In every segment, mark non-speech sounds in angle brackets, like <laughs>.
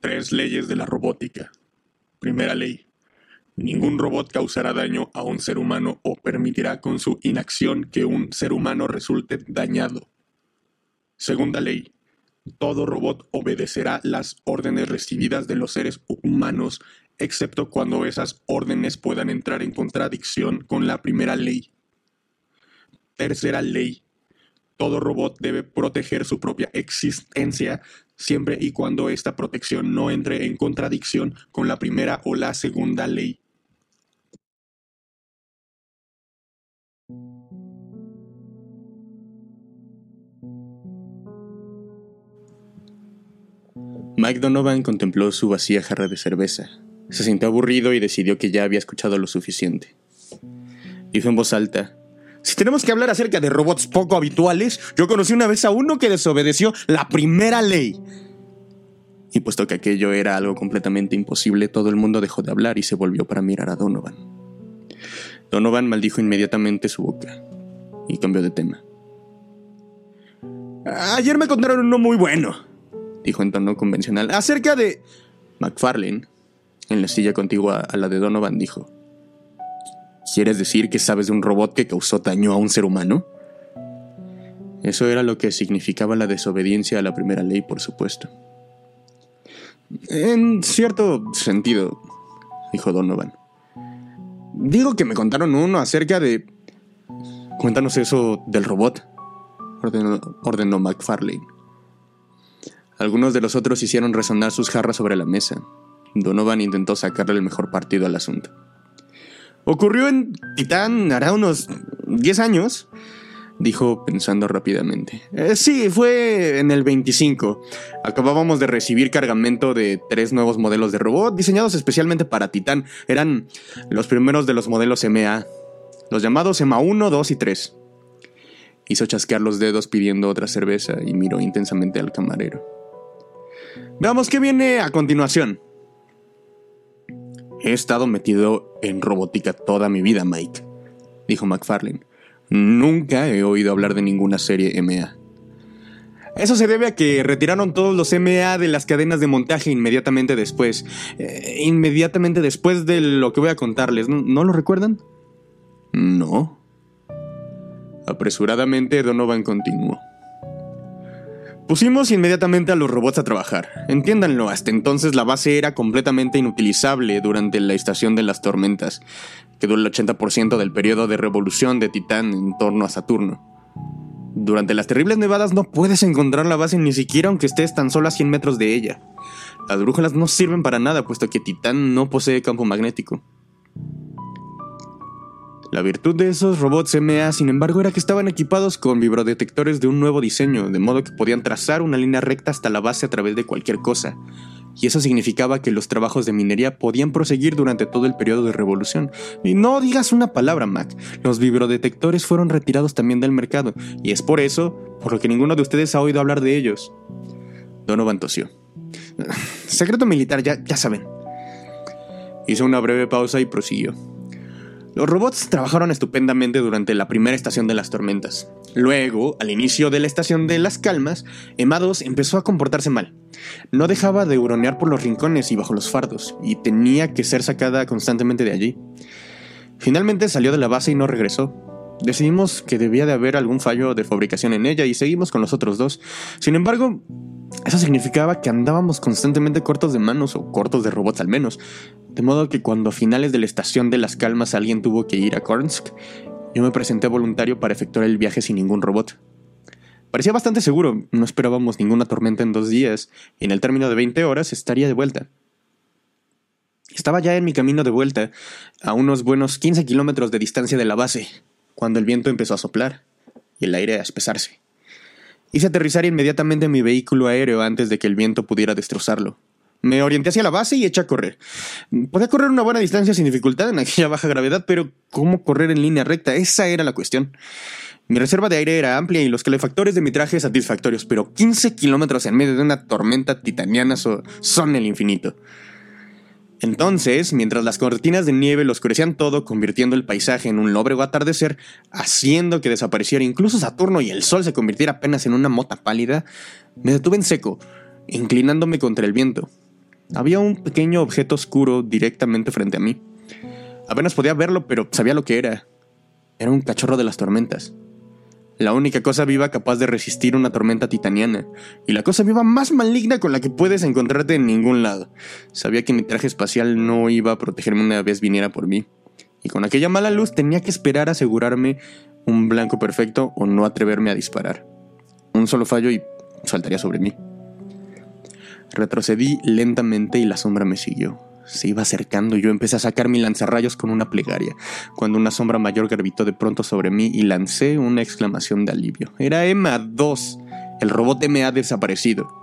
Tres leyes de la robótica. Primera ley. Ningún robot causará daño a un ser humano o permitirá con su inacción que un ser humano resulte dañado. Segunda ley. Todo robot obedecerá las órdenes recibidas de los seres humanos, excepto cuando esas órdenes puedan entrar en contradicción con la primera ley. Tercera ley. Todo robot debe proteger su propia existencia siempre y cuando esta protección no entre en contradicción con la primera o la segunda ley. Mike Donovan contempló su vacía jarra de cerveza. Se sintió aburrido y decidió que ya había escuchado lo suficiente. Dijo en voz alta, si tenemos que hablar acerca de robots poco habituales, yo conocí una vez a uno que desobedeció la primera ley. Y puesto que aquello era algo completamente imposible, todo el mundo dejó de hablar y se volvió para mirar a Donovan. Donovan maldijo inmediatamente su boca y cambió de tema. Ayer me contaron uno muy bueno, dijo en tono convencional, acerca de... McFarlane, en la silla contigua a la de Donovan, dijo, ¿Quieres decir que sabes de un robot que causó daño a un ser humano? Eso era lo que significaba la desobediencia a la primera ley, por supuesto. En cierto sentido, dijo Donovan. Digo que me contaron uno acerca de... Cuéntanos eso del robot, ordenó, ordenó McFarlane. Algunos de los otros hicieron resonar sus jarras sobre la mesa. Donovan intentó sacarle el mejor partido al asunto. Ocurrió en Titán hará unos 10 años, dijo pensando rápidamente. Eh, sí, fue en el 25. Acabábamos de recibir cargamento de tres nuevos modelos de robot diseñados especialmente para Titán. Eran los primeros de los modelos MA, los llamados MA 1, 2 y 3. Hizo chasquear los dedos pidiendo otra cerveza y miró intensamente al camarero. Veamos qué viene a continuación. He estado metido en robótica toda mi vida, Mike, dijo McFarlane. Nunca he oído hablar de ninguna serie MA. Eso se debe a que retiraron todos los MA de las cadenas de montaje inmediatamente después. Eh, inmediatamente después de lo que voy a contarles. ¿No, lo recuerdan? No. Apresuradamente Donovan continuó. Pusimos inmediatamente a los robots a trabajar. Entiéndanlo, hasta entonces la base era completamente inutilizable durante la estación de las tormentas, que duró el 80% del periodo de revolución de Titán en torno a Saturno. Durante las terribles nevadas no puedes encontrar la base ni siquiera aunque estés tan solo a 100 metros de ella. Las brújulas no sirven para nada puesto que Titán no posee campo magnético. La virtud de esos robots MA, sin embargo, era que estaban equipados con vibrodetectores de un nuevo diseño, de modo que podían trazar una línea recta hasta la base a través de cualquier cosa. Y eso significaba que los trabajos de minería podían proseguir durante todo el periodo de revolución. Y no digas una palabra, Mac. Los vibrodetectores fueron retirados también del mercado, y es por eso por lo que ninguno de ustedes ha oído hablar de ellos. Donovan tosió. <sighs> Secreto militar, ya, ya saben. Hizo una breve pausa y prosiguió. Los robots trabajaron estupendamente durante la primera estación de las tormentas. Luego, al inicio de la estación de las calmas, 2 empezó a comportarse mal. No dejaba de huronear por los rincones y bajo los fardos, y tenía que ser sacada constantemente de allí. Finalmente salió de la base y no regresó. Decidimos que debía de haber algún fallo de fabricación en ella y seguimos con los otros dos. Sin embargo, eso significaba que andábamos constantemente cortos de manos o cortos de robots al menos. De modo que cuando a finales de la estación de las calmas alguien tuvo que ir a Kornsk, yo me presenté voluntario para efectuar el viaje sin ningún robot. Parecía bastante seguro, no esperábamos ninguna tormenta en dos días, y en el término de 20 horas estaría de vuelta. Estaba ya en mi camino de vuelta, a unos buenos 15 kilómetros de distancia de la base, cuando el viento empezó a soplar y el aire a espesarse. Hice aterrizar inmediatamente mi vehículo aéreo antes de que el viento pudiera destrozarlo. Me orienté hacia la base y eché a correr. Podía correr una buena distancia sin dificultad en aquella baja gravedad, pero ¿cómo correr en línea recta? Esa era la cuestión. Mi reserva de aire era amplia y los calefactores de mi traje satisfactorios, pero 15 kilómetros en medio de una tormenta titaniana son el infinito. Entonces, mientras las cortinas de nieve lo oscurecían todo, convirtiendo el paisaje en un lóbrego atardecer, haciendo que desapareciera incluso Saturno y el sol se convirtiera apenas en una mota pálida, me detuve en seco, inclinándome contra el viento. Había un pequeño objeto oscuro directamente frente a mí. Apenas podía verlo, pero sabía lo que era. Era un cachorro de las tormentas. La única cosa viva capaz de resistir una tormenta titaniana, y la cosa viva más maligna con la que puedes encontrarte en ningún lado. Sabía que mi traje espacial no iba a protegerme una vez viniera por mí, y con aquella mala luz tenía que esperar a asegurarme un blanco perfecto o no atreverme a disparar. Un solo fallo y saltaría sobre mí. Retrocedí lentamente y la sombra me siguió. Se iba acercando y yo empecé a sacar mi lanzarrayos con una plegaria, cuando una sombra mayor gravitó de pronto sobre mí y lancé una exclamación de alivio. Era Emma 2. El robot me ha desaparecido.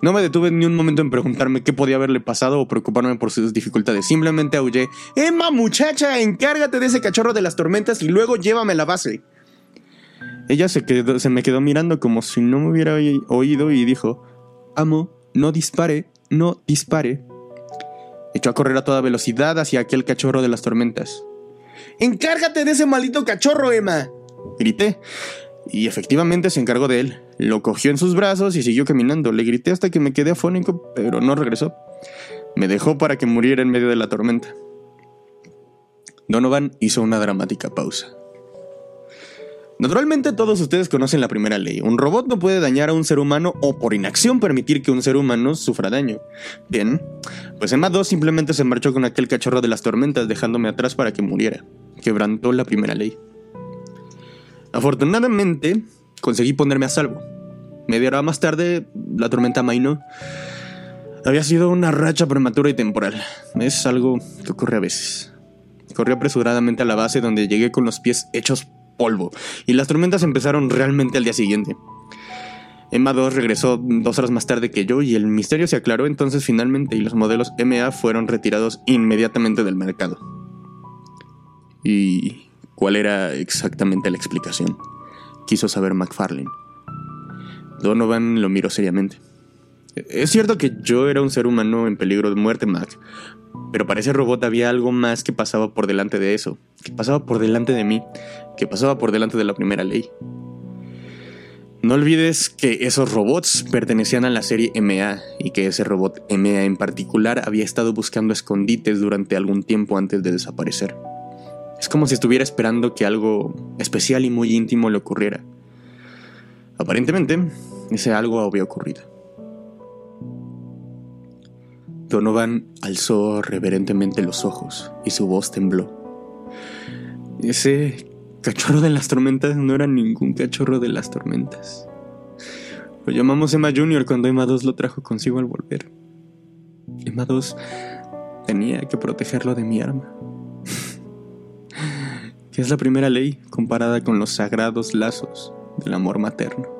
No me detuve ni un momento en preguntarme qué podía haberle pasado o preocuparme por sus dificultades. Simplemente aullé, Emma muchacha, encárgate de ese cachorro de las tormentas y luego llévame a la base. Ella se, quedó, se me quedó mirando como si no me hubiera oído y dijo, Amo, no dispare, no dispare. Echó a correr a toda velocidad hacia aquel cachorro de las tormentas. ¡Encárgate de ese maldito cachorro, Emma! Grité. Y efectivamente se encargó de él. Lo cogió en sus brazos y siguió caminando. Le grité hasta que me quedé afónico, pero no regresó. Me dejó para que muriera en medio de la tormenta. Donovan hizo una dramática pausa. Naturalmente todos ustedes conocen la primera ley. Un robot no puede dañar a un ser humano o por inacción permitir que un ser humano sufra daño. Bien, pues Emma 2 simplemente se marchó con aquel cachorro de las tormentas dejándome atrás para que muriera. Quebrantó la primera ley. Afortunadamente, conseguí ponerme a salvo. Media hora más tarde, la tormenta mainó. Había sido una racha prematura y temporal. Es algo que ocurre a veces. Corrí apresuradamente a la base donde llegué con los pies hechos polvo, y las tormentas empezaron realmente al día siguiente. Emma 2 regresó dos horas más tarde que yo y el misterio se aclaró entonces finalmente y los modelos MA fueron retirados inmediatamente del mercado. ¿Y cuál era exactamente la explicación? Quiso saber McFarlane. Donovan lo miró seriamente. Es cierto que yo era un ser humano en peligro de muerte, Mac, pero para ese robot había algo más que pasaba por delante de eso, que pasaba por delante de mí, que pasaba por delante de la primera ley. No olvides que esos robots pertenecían a la serie MA y que ese robot MA en particular había estado buscando escondites durante algún tiempo antes de desaparecer. Es como si estuviera esperando que algo especial y muy íntimo le ocurriera. Aparentemente, ese algo había ocurrido. Donovan alzó reverentemente los ojos y su voz tembló. Ese cachorro de las tormentas no era ningún cachorro de las tormentas. Lo llamamos Emma Junior cuando Emma 2 lo trajo consigo al volver. Emma 2 tenía que protegerlo de mi arma. <laughs> que es la primera ley comparada con los sagrados lazos del amor materno.